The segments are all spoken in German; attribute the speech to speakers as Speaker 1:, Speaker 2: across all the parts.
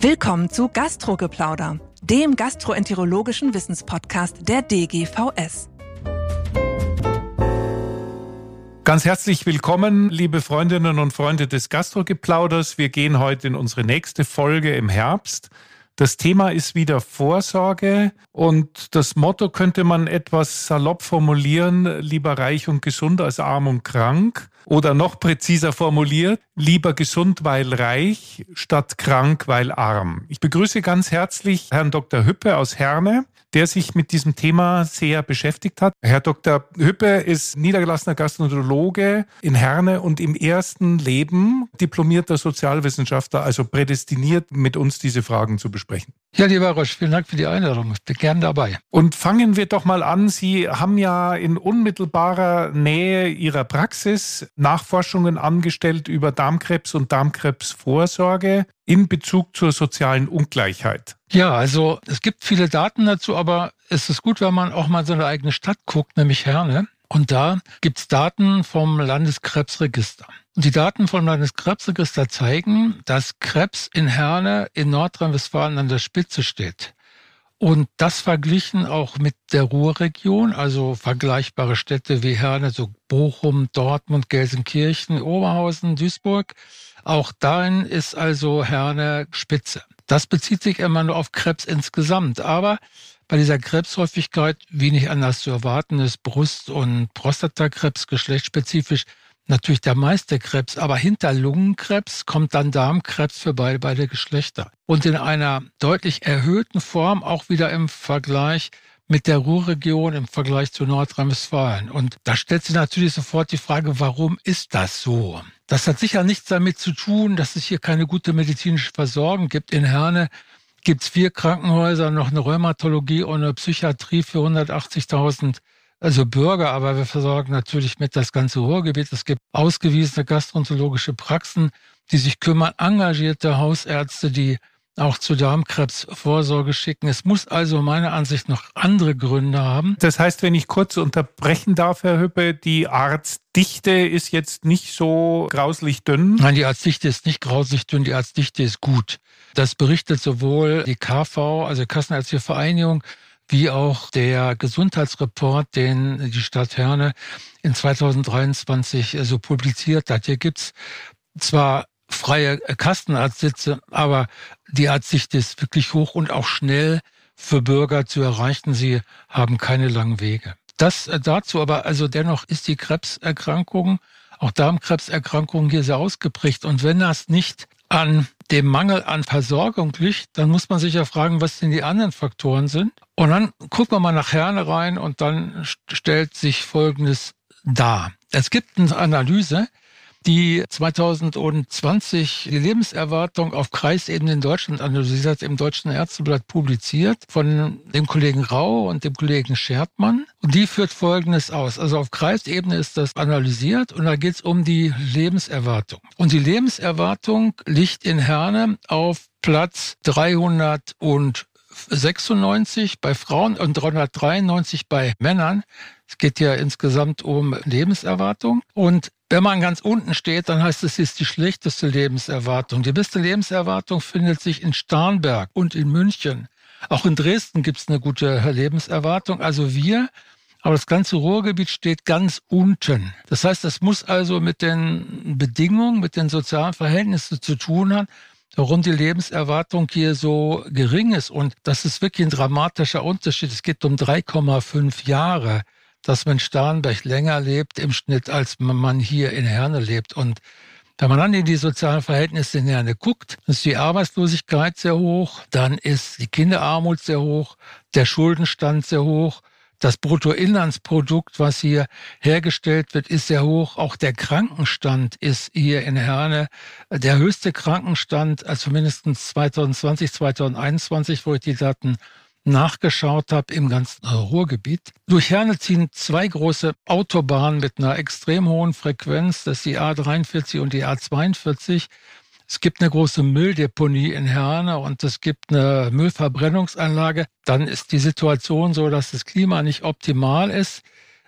Speaker 1: Willkommen zu Gastrogeplauder, dem gastroenterologischen Wissenspodcast der DGVS.
Speaker 2: Ganz herzlich willkommen, liebe Freundinnen und Freunde des Gastrogeplauders. Wir gehen heute in unsere nächste Folge im Herbst. Das Thema ist wieder Vorsorge und das Motto könnte man etwas salopp formulieren, lieber reich und gesund als arm und krank. Oder noch präziser formuliert, lieber gesund, weil reich, statt krank, weil arm. Ich begrüße ganz herzlich Herrn Dr. Hüppe aus Herne der sich mit diesem Thema sehr beschäftigt hat. Herr Dr. Hüppe ist niedergelassener Gastroenterologe in Herne und im ersten Leben diplomierter Sozialwissenschaftler, also prädestiniert, mit uns diese Fragen zu besprechen.
Speaker 3: Ja, lieber Rosch, vielen Dank für die Einladung. Ich bin gern dabei.
Speaker 2: Und fangen wir doch mal an. Sie haben ja in unmittelbarer Nähe Ihrer Praxis Nachforschungen angestellt über Darmkrebs und Darmkrebsvorsorge in Bezug zur sozialen Ungleichheit.
Speaker 3: Ja, also es gibt viele Daten dazu, aber es ist gut, wenn man auch mal so eine eigene Stadt guckt, nämlich Herne. Und da gibt's Daten vom Landeskrebsregister. Und die Daten vom Landeskrebsregister zeigen, dass Krebs in Herne in Nordrhein-Westfalen an der Spitze steht. Und das verglichen auch mit der Ruhrregion, also vergleichbare Städte wie Herne, so Bochum, Dortmund, Gelsenkirchen, Oberhausen, Duisburg. Auch darin ist also Herne Spitze. Das bezieht sich immer nur auf Krebs insgesamt. Aber bei dieser Krebshäufigkeit, wie nicht anders zu erwarten ist, Brust- und Prostatakrebs geschlechtsspezifisch natürlich der meiste Krebs, aber hinter Lungenkrebs kommt dann Darmkrebs für beide, beide Geschlechter. Und in einer deutlich erhöhten Form auch wieder im Vergleich mit der Ruhrregion im Vergleich zu Nordrhein-Westfalen. Und da stellt sich natürlich sofort die Frage, warum ist das so? Das hat sicher nichts damit zu tun, dass es hier keine gute medizinische Versorgung gibt. In Herne gibt es vier Krankenhäuser, noch eine Rheumatologie und eine Psychiatrie für 180.000 also Bürger, aber wir versorgen natürlich mit das ganze Ruhrgebiet. Es gibt ausgewiesene gastroenterologische Praxen, die sich kümmern, engagierte Hausärzte, die auch zu Darmkrebsvorsorge schicken. Es muss also meiner Ansicht noch andere Gründe haben.
Speaker 2: Das heißt, wenn ich kurz unterbrechen darf, Herr Hüppe, die Arztdichte ist jetzt nicht so grauslich dünn?
Speaker 3: Nein, die Arztdichte ist nicht grauslich dünn, die Arztdichte ist gut. Das berichtet sowohl die KV, also Kassenärztliche Vereinigung, wie auch der Gesundheitsreport, den die Stadt Herne in 2023 so publiziert hat. Hier gibt's zwar freie Kastenarztsitze, aber die Arztdichte ist wirklich hoch und auch schnell für Bürger zu erreichen. Sie haben keine langen Wege. Das äh, dazu, aber also dennoch ist die Krebserkrankung, auch Darmkrebserkrankung hier sehr ausgeprägt. Und wenn das nicht an dem Mangel an Versorgung liegt, dann muss man sich ja fragen, was denn die anderen Faktoren sind. Und dann gucken wir mal nach Herne rein und dann stellt sich Folgendes dar. Es gibt eine Analyse, die 2020 die Lebenserwartung auf Kreisebene in Deutschland analysiert, im Deutschen Ärzteblatt publiziert, von dem Kollegen Rau und dem Kollegen Schertmann. Und die führt Folgendes aus. Also auf Kreisebene ist das analysiert und da geht es um die Lebenserwartung. Und die Lebenserwartung liegt in Herne auf Platz 300 und 96 bei Frauen und 393 bei Männern. Es geht ja insgesamt um Lebenserwartung. Und wenn man ganz unten steht, dann heißt es, es ist die schlechteste Lebenserwartung. Die beste Lebenserwartung findet sich in Starnberg und in München. Auch in Dresden gibt es eine gute Lebenserwartung. Also wir, aber das ganze Ruhrgebiet steht ganz unten. Das heißt, das muss also mit den Bedingungen, mit den sozialen Verhältnissen zu tun haben, warum die Lebenserwartung hier so gering ist. Und das ist wirklich ein dramatischer Unterschied. Es geht um 3,5 Jahre dass man in Starnberg länger lebt im Schnitt, als man hier in Herne lebt. Und wenn man dann in die sozialen Verhältnisse in Herne guckt, ist die Arbeitslosigkeit sehr hoch, dann ist die Kinderarmut sehr hoch, der Schuldenstand sehr hoch, das Bruttoinlandsprodukt, was hier hergestellt wird, ist sehr hoch. Auch der Krankenstand ist hier in Herne der höchste Krankenstand, also mindestens 2020, 2021, wo ich die Daten nachgeschaut habe im ganzen Ruhrgebiet. Durch Herne ziehen zwei große Autobahnen mit einer extrem hohen Frequenz, das ist die A43 und die A42. Es gibt eine große Mülldeponie in Herne und es gibt eine Müllverbrennungsanlage. Dann ist die Situation so, dass das Klima nicht optimal ist.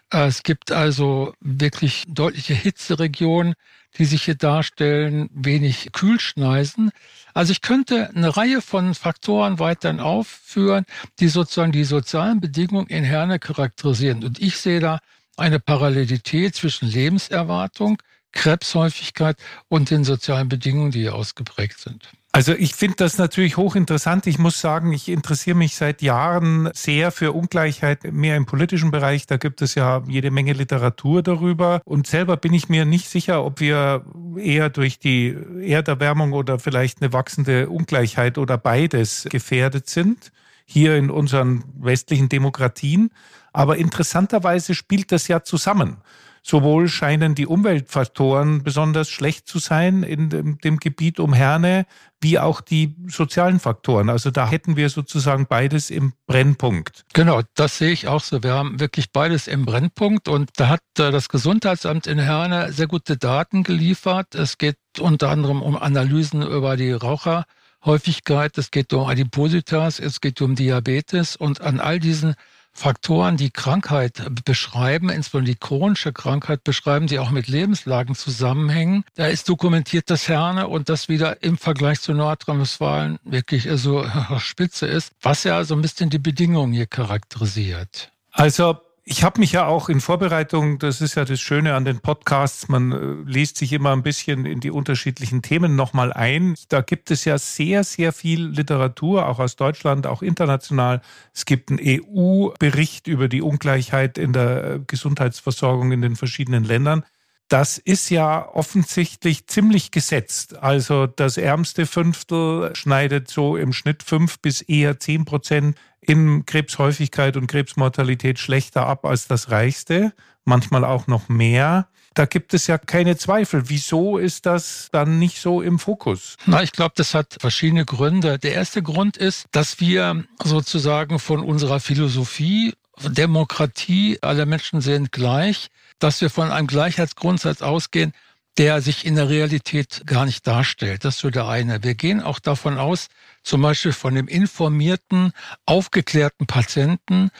Speaker 3: Es gibt also wirklich deutliche Hitzeregionen. Die sich hier darstellen, wenig Kühlschneisen. Also ich könnte eine Reihe von Faktoren weiterhin aufführen, die sozusagen die sozialen Bedingungen in Herne charakterisieren. Und ich sehe da eine Parallelität zwischen Lebenserwartung, Krebshäufigkeit und den sozialen Bedingungen, die hier ausgeprägt sind.
Speaker 2: Also ich finde das natürlich hochinteressant. Ich muss sagen, ich interessiere mich seit Jahren sehr für Ungleichheit, mehr im politischen Bereich. Da gibt es ja jede Menge Literatur darüber. Und selber bin ich mir nicht sicher, ob wir eher durch die Erderwärmung oder vielleicht eine wachsende Ungleichheit oder beides gefährdet sind, hier in unseren westlichen Demokratien. Aber interessanterweise spielt das ja zusammen. Sowohl scheinen die Umweltfaktoren besonders schlecht zu sein in dem, dem, Gebiet um Herne, wie auch die sozialen Faktoren. Also da hätten wir sozusagen beides im Brennpunkt.
Speaker 3: Genau, das sehe ich auch so. Wir haben wirklich beides im Brennpunkt und da hat äh, das Gesundheitsamt in Herne sehr gute Daten geliefert. Es geht unter anderem um Analysen über die Raucherhäufigkeit, es geht um Adipositas, es geht um Diabetes und an all diesen Faktoren, die Krankheit beschreiben, insbesondere die chronische Krankheit beschreiben, die auch mit Lebenslagen zusammenhängen. Da ist dokumentiert, dass Herne und das wieder im Vergleich zu Nordrhein-Westfalen wirklich so spitze ist, was ja so ein bisschen die Bedingungen hier charakterisiert.
Speaker 2: Also ich habe mich ja auch in Vorbereitung, das ist ja das Schöne an den Podcasts, man äh, liest sich immer ein bisschen in die unterschiedlichen Themen nochmal ein. Da gibt es ja sehr, sehr viel Literatur, auch aus Deutschland, auch international. Es gibt einen EU-Bericht über die Ungleichheit in der äh, Gesundheitsversorgung in den verschiedenen Ländern. Das ist ja offensichtlich ziemlich gesetzt. Also das ärmste Fünftel schneidet so im Schnitt fünf bis eher zehn Prozent in Krebshäufigkeit und Krebsmortalität schlechter ab als das reichste, manchmal auch noch mehr. Da gibt es ja keine Zweifel. Wieso ist das dann nicht so im Fokus?
Speaker 3: Na, ich glaube, das hat verschiedene Gründe. Der erste Grund ist, dass wir sozusagen von unserer Philosophie Demokratie, alle Menschen sind gleich, dass wir von einem Gleichheitsgrundsatz ausgehen, der sich in der Realität gar nicht darstellt. Das ist so der eine. Wir gehen auch davon aus, zum Beispiel von dem informierten, aufgeklärten Patienten,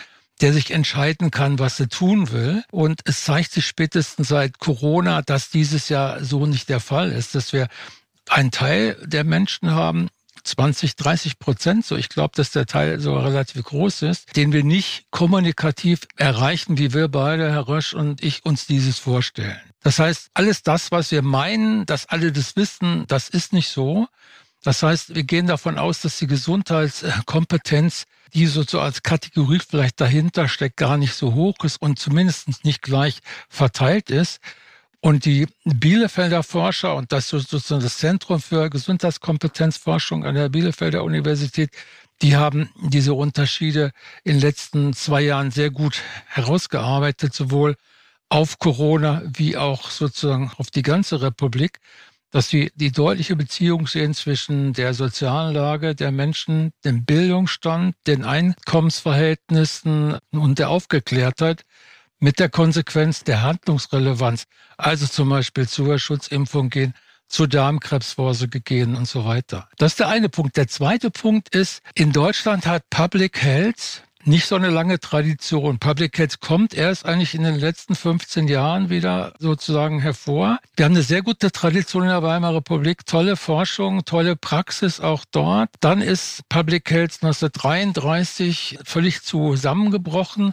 Speaker 3: der sich entscheiden kann, was er tun will. Und es zeigt sich spätestens seit Corona, dass dieses ja so nicht der Fall ist, dass wir einen Teil der Menschen haben, 20, 30 Prozent, so ich glaube, dass der Teil so relativ groß ist, den wir nicht kommunikativ erreichen, wie wir beide, Herr Rösch und ich, uns dieses vorstellen. Das heißt, alles das, was wir meinen, dass alle das wissen, das ist nicht so. Das heißt, wir gehen davon aus, dass die Gesundheitskompetenz, die so, als Kategorie vielleicht dahinter steckt, gar nicht so hoch ist und zumindest nicht gleich verteilt ist. Und die Bielefelder Forscher, und das sozusagen das Zentrum für Gesundheitskompetenzforschung an der Bielefelder Universität, die haben diese Unterschiede in den letzten zwei Jahren sehr gut herausgearbeitet, sowohl auf Corona wie auch sozusagen auf die ganze Republik dass sie die deutliche Beziehung sehen zwischen der sozialen Lage der Menschen, dem Bildungsstand, den Einkommensverhältnissen und der Aufgeklärtheit mit der Konsequenz der Handlungsrelevanz, also zum Beispiel zur Schutzimpfung gehen, zur Darmkrebsvorsorge gehen und so weiter. Das ist der eine Punkt. Der zweite Punkt ist, in Deutschland hat Public Health nicht so eine lange Tradition. Public Health kommt erst eigentlich in den letzten 15 Jahren wieder sozusagen hervor. Wir haben eine sehr gute Tradition in der Weimarer Republik, tolle Forschung, tolle Praxis auch dort. Dann ist Public Health 1933 völlig zusammengebrochen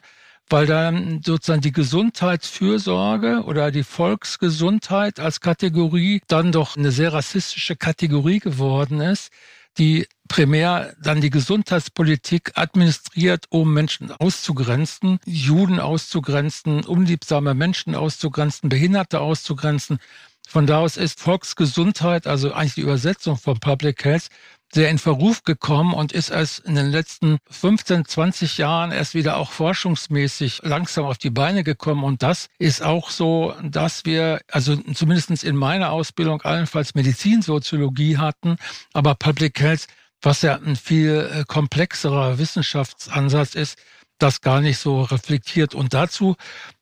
Speaker 3: weil dann sozusagen die Gesundheitsfürsorge oder die Volksgesundheit als Kategorie dann doch eine sehr rassistische Kategorie geworden ist die primär dann die Gesundheitspolitik administriert, um Menschen auszugrenzen, Juden auszugrenzen, unliebsame Menschen auszugrenzen, Behinderte auszugrenzen. Von da aus ist Volksgesundheit, also eigentlich die Übersetzung von Public Health, sehr in Verruf gekommen und ist erst in den letzten 15, 20 Jahren erst wieder auch forschungsmäßig langsam auf die Beine gekommen. Und das ist auch so, dass wir, also zumindestens in meiner Ausbildung allenfalls Medizinsoziologie hatten, aber Public Health, was ja ein viel äh, komplexerer Wissenschaftsansatz ist, das gar nicht so reflektiert. Und dazu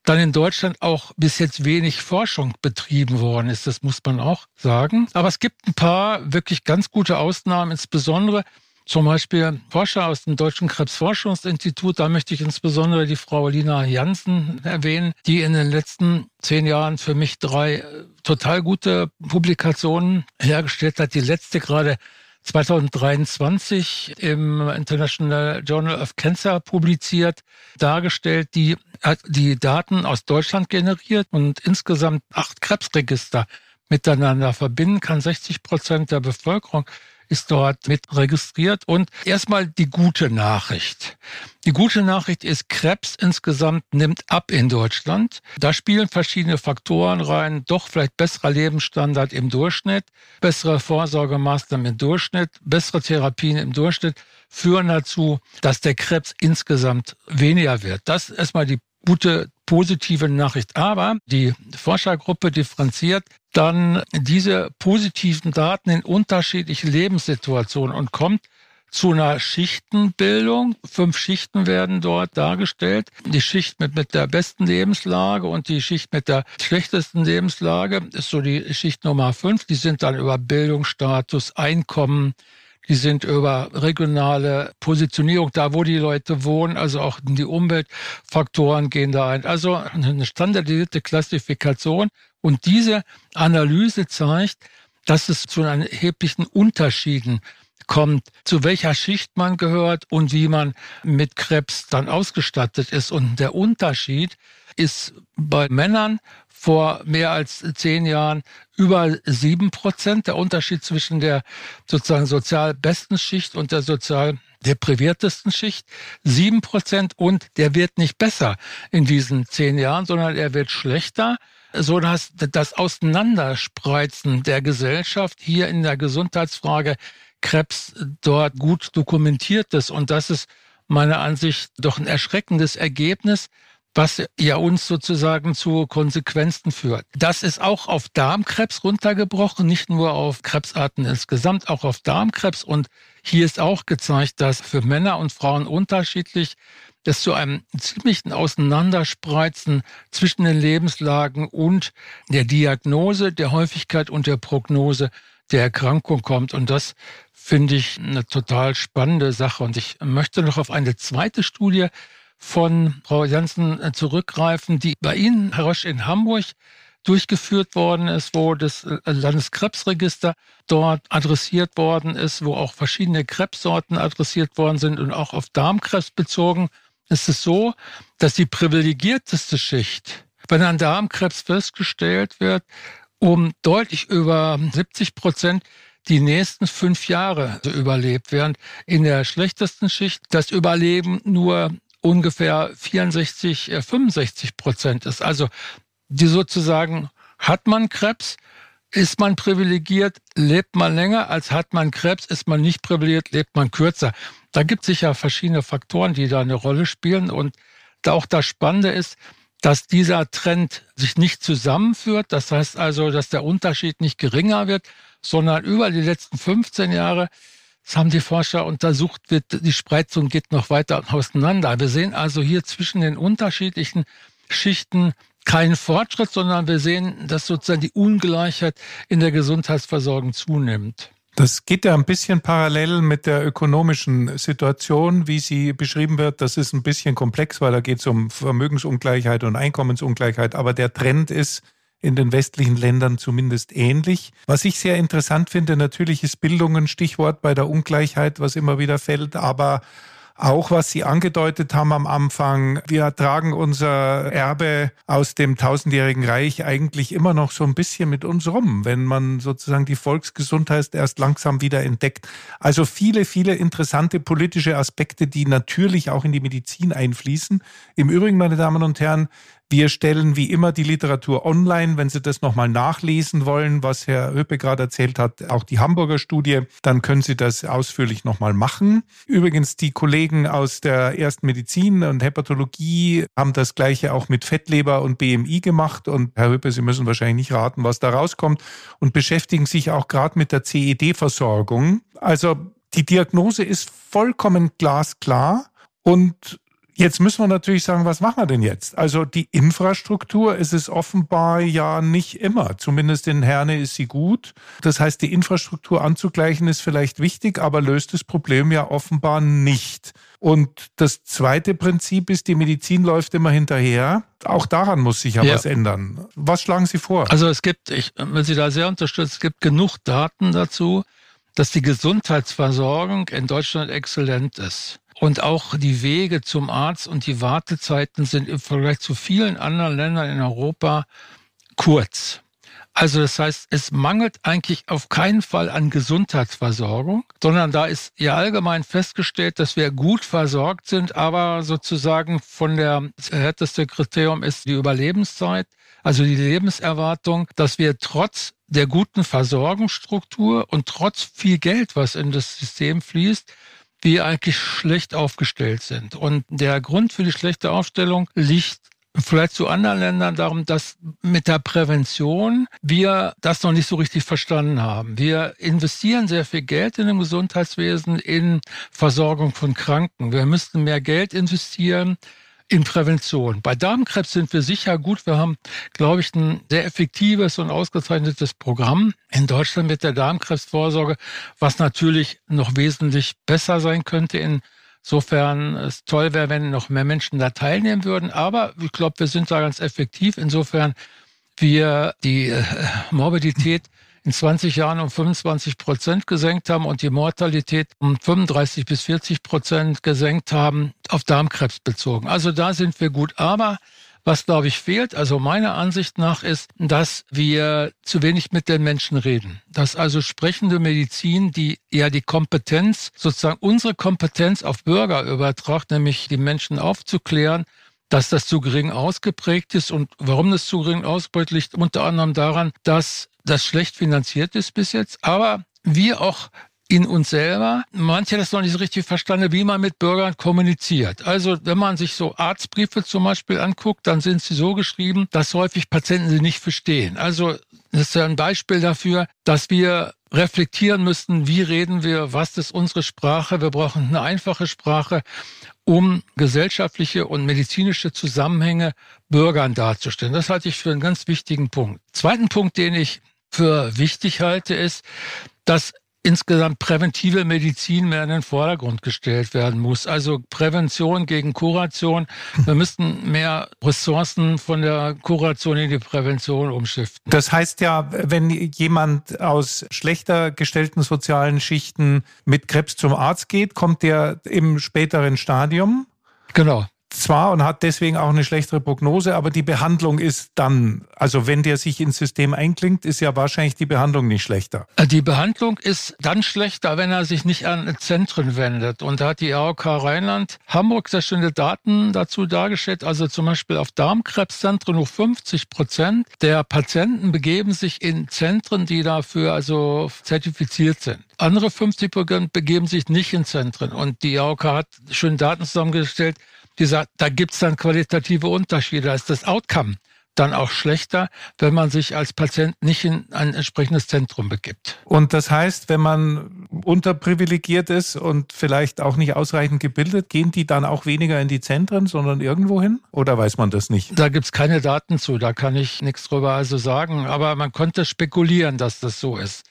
Speaker 3: dann in Deutschland auch bis jetzt wenig Forschung betrieben worden ist. Das muss man auch sagen. Aber es gibt ein paar wirklich ganz gute Ausnahmen, insbesondere Zum Beispiel Forscher aus dem Deutschen Krebsforschungsinstitut, da möchte ich insbesondere die Frau Lina Jansen erwähnen, die in den letzten zehn Jahren für mich drei äh, total gute Publikationen hergestellt hat. Die letzte gerade 2023 im International Journal of Cancer publiziert, dargestellt, die hat die Daten aus Deutschland generiert und insgesamt acht Krebsregister miteinander verbinden kann. 60 Prozent der Bevölkerung ist dort mit registriert. Und erstmal die gute Nachricht. Die gute Nachricht ist, Krebs insgesamt nimmt ab in Deutschland. Da spielen verschiedene Faktoren rein. Doch vielleicht besserer Lebensstandard im Durchschnitt, bessere Vorsorgemaßnahmen im Durchschnitt, bessere Therapien im Durchschnitt führen dazu, dass der Krebs insgesamt weniger wird. Das ist erstmal die gute positive Nachricht. Aber die Forschergruppe differenziert dann diese positiven Daten in unterschiedliche Lebenssituationen und kommt zu einer Schichtenbildung. Fünf Schichten werden dort dargestellt. Die Schicht mit, mit der besten Lebenslage und die Schicht mit der schlechtesten Lebenslage ist so die Schicht Nummer fünf. Die sind dann über Bildungsstatus, Einkommen, die sind über regionale Positionierung, da wo die Leute wohnen, also auch die Umweltfaktoren gehen da ein. Also eine standardisierte Klassifikation. Und diese Analyse zeigt, dass es zu erheblichen Unterschieden kommt, zu welcher Schicht man gehört und wie man mit Krebs dann ausgestattet ist. Und der Unterschied ist bei Männern vor mehr als zehn Jahren über sieben Prozent. Der Unterschied zwischen der sozusagen sozial besten Schicht und der sozial depriviertesten Schicht sieben Prozent und der wird nicht besser in diesen zehn Jahren, sondern er wird schlechter so dass das Auseinanderspreizen der Gesellschaft hier in der Gesundheitsfrage Krebs dort gut dokumentiert ist. Und das ist meiner Ansicht doch ein erschreckendes Ergebnis, was ja uns sozusagen zu Konsequenzen führt. Das ist auch auf Darmkrebs runtergebrochen, nicht nur auf Krebsarten insgesamt, auch auf Darmkrebs. Und hier ist auch gezeigt, dass für Männer und Frauen unterschiedlich es zu einem ziemlichen Auseinanderspreizen zwischen den Lebenslagen und der Diagnose, der Häufigkeit und der Prognose der Erkrankung kommt. Und das finde ich eine total spannende Sache. Und ich möchte noch auf eine zweite Studie von Frau Janssen äh, zurückgreifen, die bei Ihnen, Herr Roche, in Hamburg durchgeführt worden ist, wo das äh, Landeskrebsregister dort adressiert worden ist, wo auch verschiedene Krebssorten adressiert worden sind und auch auf Darmkrebs bezogen, ist es so, dass die privilegierteste Schicht, wenn ein Darmkrebs festgestellt wird, um deutlich über 70 Prozent die nächsten fünf Jahre überlebt, während in der schlechtesten Schicht das Überleben nur ungefähr 64, 65 äh, Prozent ist. Also die sozusagen hat man Krebs, ist man privilegiert, lebt man länger, als hat man Krebs, ist man nicht privilegiert, lebt man kürzer. Da gibt es sicher verschiedene Faktoren, die da eine Rolle spielen. Und da auch das Spannende ist, dass dieser Trend sich nicht zusammenführt. Das heißt also, dass der Unterschied nicht geringer wird, sondern über die letzten 15 Jahre das haben die Forscher untersucht, wird, die Spreizung geht noch weiter auseinander. Wir sehen also hier zwischen den unterschiedlichen Schichten keinen Fortschritt, sondern wir sehen, dass sozusagen die Ungleichheit in der Gesundheitsversorgung zunimmt.
Speaker 2: Das geht ja ein bisschen parallel mit der ökonomischen Situation, wie sie beschrieben wird. Das ist ein bisschen komplex, weil da geht es um Vermögensungleichheit und Einkommensungleichheit. Aber der Trend ist, in den westlichen Ländern zumindest ähnlich. Was ich sehr interessant finde, natürlich ist Bildung ein Stichwort bei der Ungleichheit, was immer wieder fällt, aber auch was Sie angedeutet haben am Anfang, wir tragen unser Erbe aus dem tausendjährigen Reich eigentlich immer noch so ein bisschen mit uns rum, wenn man sozusagen die Volksgesundheit erst langsam wieder entdeckt. Also viele, viele interessante politische Aspekte, die natürlich auch in die Medizin einfließen. Im Übrigen, meine Damen und Herren, wir stellen wie immer die Literatur online. Wenn Sie das nochmal nachlesen wollen, was Herr Höppe gerade erzählt hat, auch die Hamburger Studie, dann können Sie das ausführlich nochmal machen. Übrigens, die Kollegen aus der ersten Medizin und Hepatologie haben das gleiche auch mit Fettleber und BMI gemacht. Und Herr Höppe, Sie müssen wahrscheinlich nicht raten, was da rauskommt und beschäftigen sich auch gerade mit der CED-Versorgung. Also die Diagnose ist vollkommen glasklar und Jetzt müssen wir natürlich sagen, was machen wir denn jetzt? Also die Infrastruktur ist es offenbar ja nicht immer. Zumindest in Herne ist sie gut. Das heißt, die Infrastruktur anzugleichen ist vielleicht wichtig, aber löst das Problem ja offenbar nicht. Und das zweite Prinzip ist, die Medizin läuft immer hinterher. Auch daran muss sich ja, ja. was ändern. Was schlagen Sie vor?
Speaker 3: Also es gibt, ich will Sie da sehr unterstützen, es gibt genug Daten dazu, dass die Gesundheitsversorgung in Deutschland exzellent ist. Und auch die Wege zum Arzt und die Wartezeiten sind im Vergleich zu vielen anderen Ländern in Europa kurz. Also das heißt, es mangelt eigentlich auf keinen Fall an Gesundheitsversorgung, sondern da ist ja allgemein festgestellt, dass wir gut versorgt sind, aber sozusagen von der härteste Kriterium ist die Überlebenszeit, also die Lebenserwartung, dass wir trotz der guten Versorgungsstruktur und trotz viel Geld, was in das System fließt, wir eigentlich schlecht aufgestellt sind. Und der Grund für die schlechte Aufstellung liegt vielleicht zu anderen Ländern darum, dass mit der Prävention wir das noch nicht so richtig verstanden haben. Wir investieren sehr viel Geld in dem Gesundheitswesen, in Versorgung von Kranken. Wir müssten mehr Geld investieren in Prävention. Bei Darmkrebs sind wir sicher gut. Wir haben, glaube ich, ein sehr effektives und ausgezeichnetes Programm in Deutschland mit der Darmkrebsvorsorge, was natürlich noch wesentlich besser sein könnte. Insofern es toll wäre, wenn noch mehr Menschen da teilnehmen würden. Aber ich glaube, wir sind da ganz effektiv. Insofern wir die äh, Morbidität in 20 Jahren um 25 Prozent gesenkt haben und die Mortalität um 35 bis 40 Prozent gesenkt haben, auf Darmkrebs bezogen. Also da sind wir gut. Aber was, glaube ich, fehlt, also meiner Ansicht nach, ist, dass wir zu wenig mit den Menschen reden. Dass also sprechende Medizin, die ja die Kompetenz, sozusagen unsere Kompetenz auf Bürger übertragt, nämlich die Menschen aufzuklären, dass das zu gering ausgeprägt ist. Und warum das zu gering ausgeprägt liegt, unter anderem daran, dass das schlecht finanziert ist bis jetzt, aber wir auch in uns selber. Manche das noch nicht so richtig verstanden, wie man mit Bürgern kommuniziert. Also wenn man sich so Arztbriefe zum Beispiel anguckt, dann sind sie so geschrieben, dass häufig Patienten sie nicht verstehen. Also das ist ja ein Beispiel dafür, dass wir reflektieren müssten, wie reden wir, was ist unsere Sprache. Wir brauchen eine einfache Sprache, um gesellschaftliche und medizinische Zusammenhänge Bürgern darzustellen. Das halte ich für einen ganz wichtigen Punkt. Zweiten Punkt, den ich für wichtig halte, ist, dass insgesamt präventive Medizin mehr in den Vordergrund gestellt werden muss. Also Prävention gegen Kuration. Wir müssten mehr Ressourcen von der Kuration in die Prävention umschiften.
Speaker 2: Das heißt ja, wenn jemand aus schlechter gestellten sozialen Schichten mit Krebs zum Arzt geht, kommt der im späteren Stadium.
Speaker 3: Genau
Speaker 2: zwar und hat deswegen auch eine schlechtere Prognose, aber die Behandlung ist dann, also wenn der sich ins System einklingt, ist ja wahrscheinlich die Behandlung nicht schlechter.
Speaker 3: Äh, die Behandlung ist dann schlechter, wenn er sich nicht an Zentren wendet. Und da hat die AOK Rheinland Hamburg sehr schöne Daten dazu dargestellt. Also zum Beispiel auf Darmkrebszentren nur 50 Prozent der Patienten begeben sich in Zentren, die dafür also zertifiziert sind. Andere 50 Prozent begeben sich nicht in Zentren. Und die AOK hat schöne Daten zusammengestellt die sagt, da gibt's dann qualitative Unterschiede. Da ist das Outcome dann auch schlechter, wenn man sich als Patient nicht in ein entsprechendes Zentrum begibt.
Speaker 2: Und das heißt, wenn man unterprivilegiert ist und vielleicht auch nicht ausreichend gebildet, gehen die dann auch weniger in die Zentren, sondern irgendwo hin? Oder weiß man das nicht?
Speaker 3: Da gibt's keine Daten zu, da kann ich nichts drüber also sagen. Aber man konnte spekulieren, dass das so ist.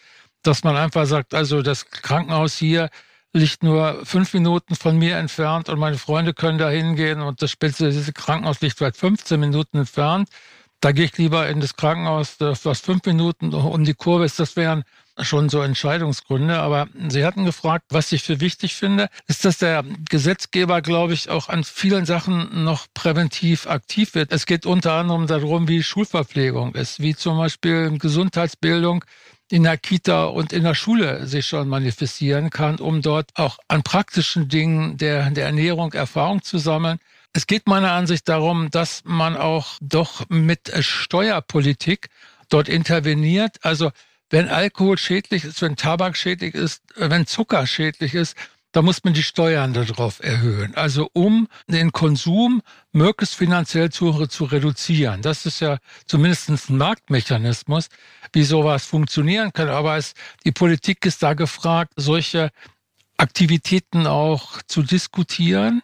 Speaker 3: Dass man einfach sagt, also das Krankenhaus hier liegt nur fünf Minuten von mir entfernt und meine Freunde können da hingehen und das spezialisierte Krankenhaus liegt vielleicht 15 Minuten entfernt. Da gehe ich lieber in das Krankenhaus, was fünf Minuten um die Kurve ist. Das wären schon so Entscheidungsgründe. Aber Sie hatten gefragt, was ich für wichtig finde, ist, dass der Gesetzgeber, glaube ich, auch an vielen Sachen noch präventiv aktiv wird. Es geht unter anderem darum, wie Schulverpflegung ist, wie zum Beispiel Gesundheitsbildung in der Kita und in der Schule sich schon manifestieren kann, um dort auch an praktischen Dingen der, der Ernährung Erfahrung zu sammeln. Es geht meiner Ansicht darum, dass man auch doch mit Steuerpolitik dort interveniert. Also wenn Alkohol schädlich ist, wenn Tabak schädlich ist, wenn Zucker schädlich ist, da muss man die Steuern darauf erhöhen. Also um den Konsum möglichst finanziell zu, zu reduzieren. Das ist ja zumindest ein Marktmechanismus, wie sowas funktionieren kann. Aber es, die Politik ist da gefragt, solche Aktivitäten auch zu diskutieren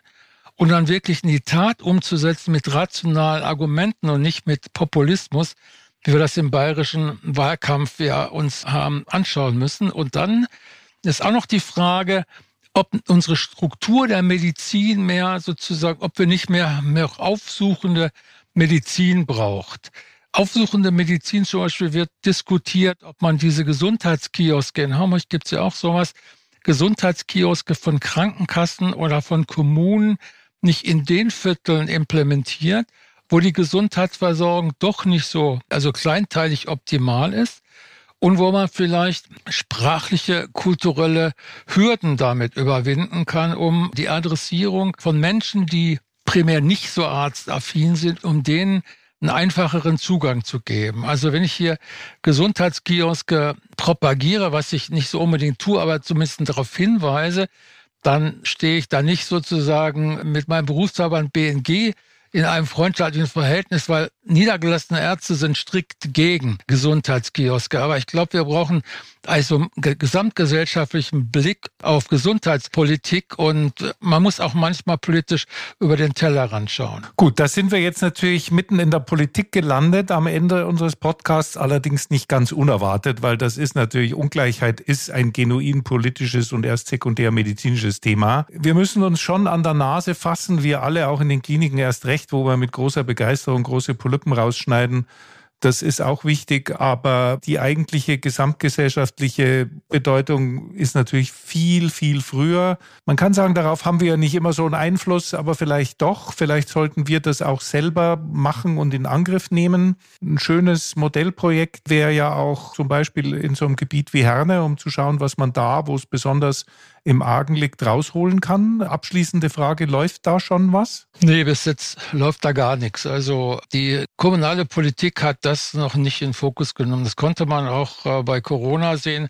Speaker 3: und dann wirklich in die Tat umzusetzen mit rationalen Argumenten und nicht mit Populismus, wie wir das im bayerischen Wahlkampf ja uns haben anschauen müssen. Und dann ist auch noch die Frage, ob unsere Struktur der Medizin mehr sozusagen, ob wir nicht mehr, mehr aufsuchende Medizin braucht. Aufsuchende Medizin zum Beispiel wird diskutiert, ob man diese Gesundheitskioske, in Hamburg gibt es ja auch sowas, Gesundheitskioske von Krankenkassen oder von Kommunen nicht in den Vierteln implementiert, wo die Gesundheitsversorgung doch nicht so, also kleinteilig optimal ist und wo man vielleicht sprachliche, kulturelle Hürden damit überwinden kann, um die Adressierung von Menschen, die primär nicht so arztaffin sind, um denen einen einfacheren Zugang zu geben. Also wenn ich hier Gesundheitskioske propagiere, was ich nicht so unbedingt tue, aber zumindest darauf hinweise, dann stehe ich da nicht sozusagen mit meinem Berufsverband BNG in einem freundschaftlichen Verhältnis, weil niedergelassene Ärzte sind strikt gegen Gesundheitskioske. Aber ich glaube, wir brauchen also gesamtgesellschaftlichen Blick auf Gesundheitspolitik und man muss auch manchmal politisch über den Tellerrand schauen.
Speaker 2: Gut, da sind wir jetzt natürlich mitten in der Politik gelandet am Ende unseres Podcasts, allerdings nicht ganz unerwartet, weil das ist natürlich, Ungleichheit ist ein genuin politisches und erst sekundär medizinisches Thema. Wir müssen uns schon an der Nase fassen, wir alle auch in den Kliniken erst recht, wo wir mit großer Begeisterung große Polypen rausschneiden das ist auch wichtig, aber die eigentliche gesamtgesellschaftliche Bedeutung ist natürlich viel, viel früher. Man kann sagen, darauf haben wir ja nicht immer so einen Einfluss, aber vielleicht doch. Vielleicht sollten wir das auch selber machen und in Angriff nehmen. Ein schönes Modellprojekt wäre ja auch zum Beispiel in so einem Gebiet wie Herne, um zu schauen, was man da, wo es besonders im Argen liegt, rausholen kann. Abschließende Frage, läuft da schon was?
Speaker 3: Nee, bis jetzt läuft da gar nichts. Also die kommunale Politik hat das noch nicht in Fokus genommen. Das konnte man auch äh, bei Corona sehen.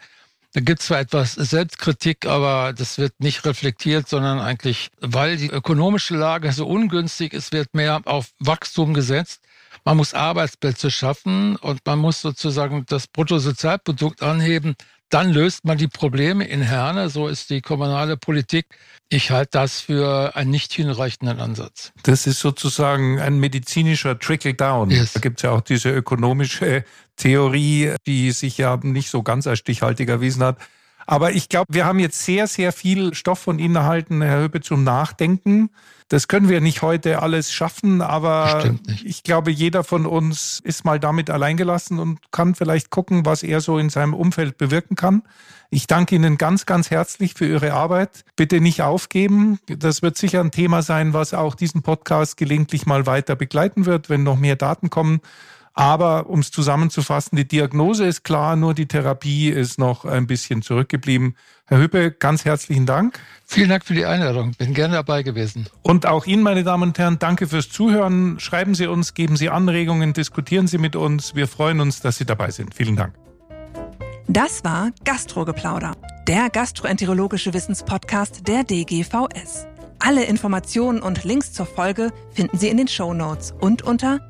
Speaker 3: Da gibt es zwar etwas Selbstkritik, aber das wird nicht reflektiert, sondern eigentlich, weil die ökonomische Lage so ungünstig ist, wird mehr auf Wachstum gesetzt. Man muss Arbeitsplätze schaffen und man muss sozusagen das Bruttosozialprodukt anheben dann löst man die Probleme in Herne. So ist die kommunale Politik. Ich halte das für einen nicht hinreichenden Ansatz.
Speaker 2: Das ist sozusagen ein medizinischer Trickle-Down. Yes. Da gibt es ja auch diese ökonomische Theorie, die sich ja nicht so ganz als stichhaltig erwiesen hat. Aber ich glaube, wir haben jetzt sehr, sehr viel Stoff von Ihnen erhalten, Herr Höppe, zum Nachdenken. Das können wir nicht heute alles schaffen, aber ich glaube, jeder von uns ist mal damit alleingelassen und kann vielleicht gucken, was er so in seinem Umfeld bewirken kann. Ich danke Ihnen ganz, ganz herzlich für Ihre Arbeit. Bitte nicht aufgeben. Das wird sicher ein Thema sein, was auch diesen Podcast gelegentlich mal weiter begleiten wird, wenn noch mehr Daten kommen. Aber um es zusammenzufassen, die Diagnose ist klar, nur die Therapie ist noch ein bisschen zurückgeblieben. Herr Hüppe, ganz herzlichen Dank.
Speaker 3: Vielen Dank für die Einladung. Bin gerne dabei gewesen.
Speaker 2: Und auch Ihnen, meine Damen und Herren, danke fürs Zuhören. Schreiben Sie uns, geben Sie Anregungen, diskutieren Sie mit uns. Wir freuen uns, dass Sie dabei sind. Vielen Dank.
Speaker 1: Das war Gastrogeplauder, der gastroenterologische Wissenspodcast der DGVS. Alle Informationen und Links zur Folge finden Sie in den Show Notes und unter